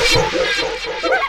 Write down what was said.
Show.